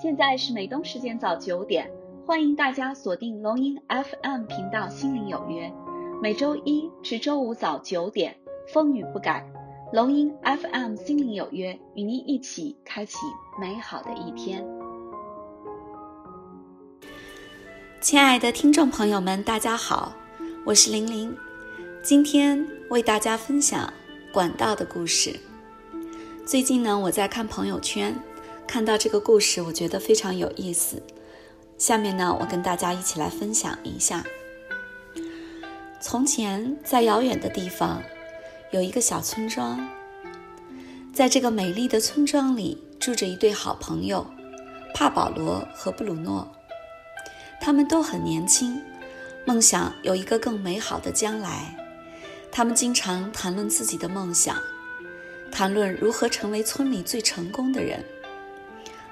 现在是美东时间早九点，欢迎大家锁定龙音 FM 频道《心灵有约》，每周一至周五早九点，风雨不改。龙音 FM《心灵有约》与您一起开启美好的一天。亲爱的听众朋友们，大家好，我是玲玲，今天为大家分享管道的故事。最近呢，我在看朋友圈。看到这个故事，我觉得非常有意思。下面呢，我跟大家一起来分享一下。从前，在遥远的地方，有一个小村庄。在这个美丽的村庄里，住着一对好朋友，帕保罗和布鲁诺。他们都很年轻，梦想有一个更美好的将来。他们经常谈论自己的梦想，谈论如何成为村里最成功的人。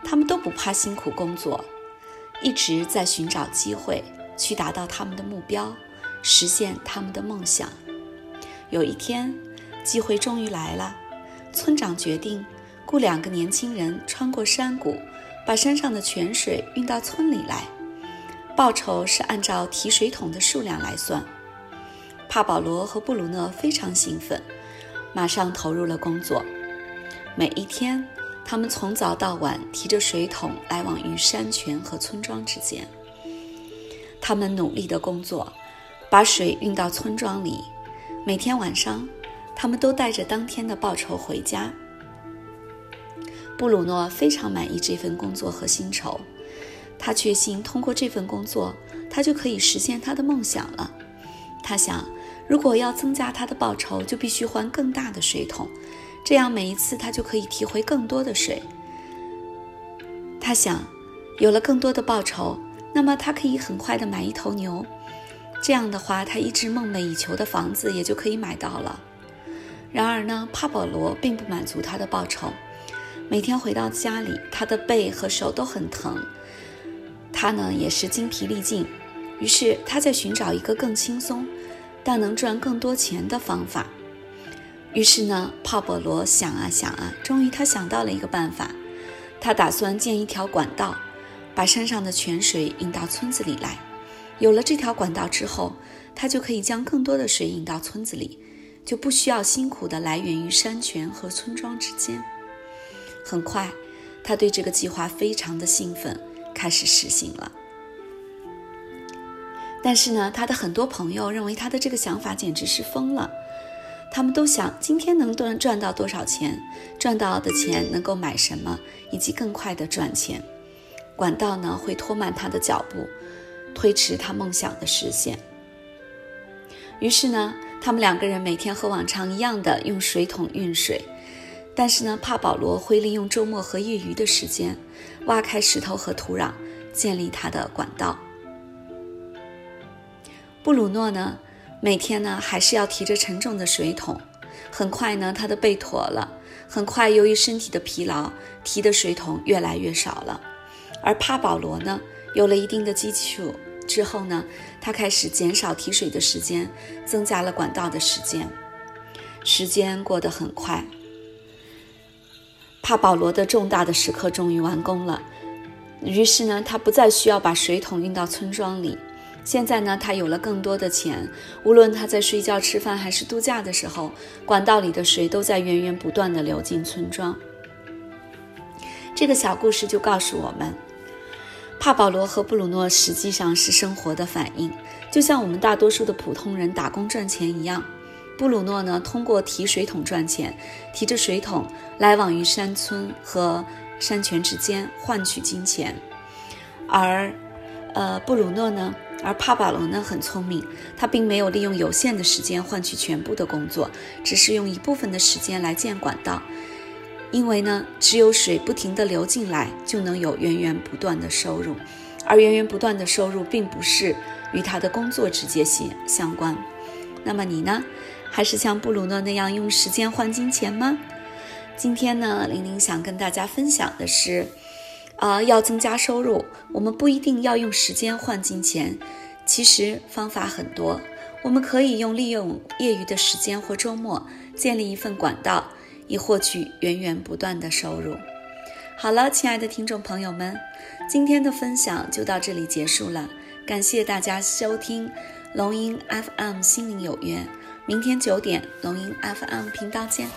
他们都不怕辛苦工作，一直在寻找机会去达到他们的目标，实现他们的梦想。有一天，机会终于来了，村长决定雇两个年轻人穿过山谷，把山上的泉水运到村里来。报酬是按照提水桶的数量来算。帕保罗和布鲁诺非常兴奋，马上投入了工作。每一天。他们从早到晚提着水桶来往于山泉和村庄之间。他们努力的工作，把水运到村庄里。每天晚上，他们都带着当天的报酬回家。布鲁诺非常满意这份工作和薪酬，他确信通过这份工作，他就可以实现他的梦想了。他想，如果要增加他的报酬，就必须换更大的水桶。这样每一次他就可以提回更多的水。他想，有了更多的报酬，那么他可以很快的买一头牛。这样的话，他一直梦寐以求的房子也就可以买到了。然而呢，帕保罗并不满足他的报酬。每天回到家里，他的背和手都很疼，他呢也是精疲力尽。于是他在寻找一个更轻松，但能赚更多钱的方法。于是呢，帕保罗想啊想啊，终于他想到了一个办法。他打算建一条管道，把山上的泉水引到村子里来。有了这条管道之后，他就可以将更多的水引到村子里，就不需要辛苦的来源于山泉和村庄之间。很快，他对这个计划非常的兴奋，开始实行了。但是呢，他的很多朋友认为他的这个想法简直是疯了。他们都想今天能赚赚到多少钱，赚到的钱能够买什么，以及更快的赚钱。管道呢会拖慢他的脚步，推迟他梦想的实现。于是呢，他们两个人每天和往常一样的用水桶运水，但是呢，帕保罗会利用周末和业余的时间，挖开石头和土壤，建立他的管道。布鲁诺呢？每天呢，还是要提着沉重的水桶。很快呢，他的背驼了。很快，由于身体的疲劳，提的水桶越来越少了。而帕保罗呢，有了一定的基础之后呢，他开始减少提水的时间，增加了管道的时间。时间过得很快，帕保罗的重大的时刻终于完工了。于是呢，他不再需要把水桶运到村庄里。现在呢，他有了更多的钱，无论他在睡觉、吃饭还是度假的时候，管道里的水都在源源不断地流进村庄。这个小故事就告诉我们，帕保罗和布鲁诺实际上是生活的反应，就像我们大多数的普通人打工赚钱一样。布鲁诺呢，通过提水桶赚钱，提着水桶来往于山村和山泉之间换取金钱，而，呃，布鲁诺呢？而帕瓦罗呢很聪明，他并没有利用有限的时间换取全部的工作，只是用一部分的时间来建管道。因为呢，只有水不停地流进来，就能有源源不断的收入，而源源不断的收入并不是与他的工作直接相相关。那么你呢，还是像布鲁诺那样用时间换金钱吗？今天呢，玲玲想跟大家分享的是。啊，要增加收入，我们不一定要用时间换金钱，其实方法很多。我们可以用利用业余的时间或周末建立一份管道，以获取源源不断的收入。好了，亲爱的听众朋友们，今天的分享就到这里结束了，感谢大家收听龙吟 FM 心灵有约，明天九点龙吟 FM 频道见。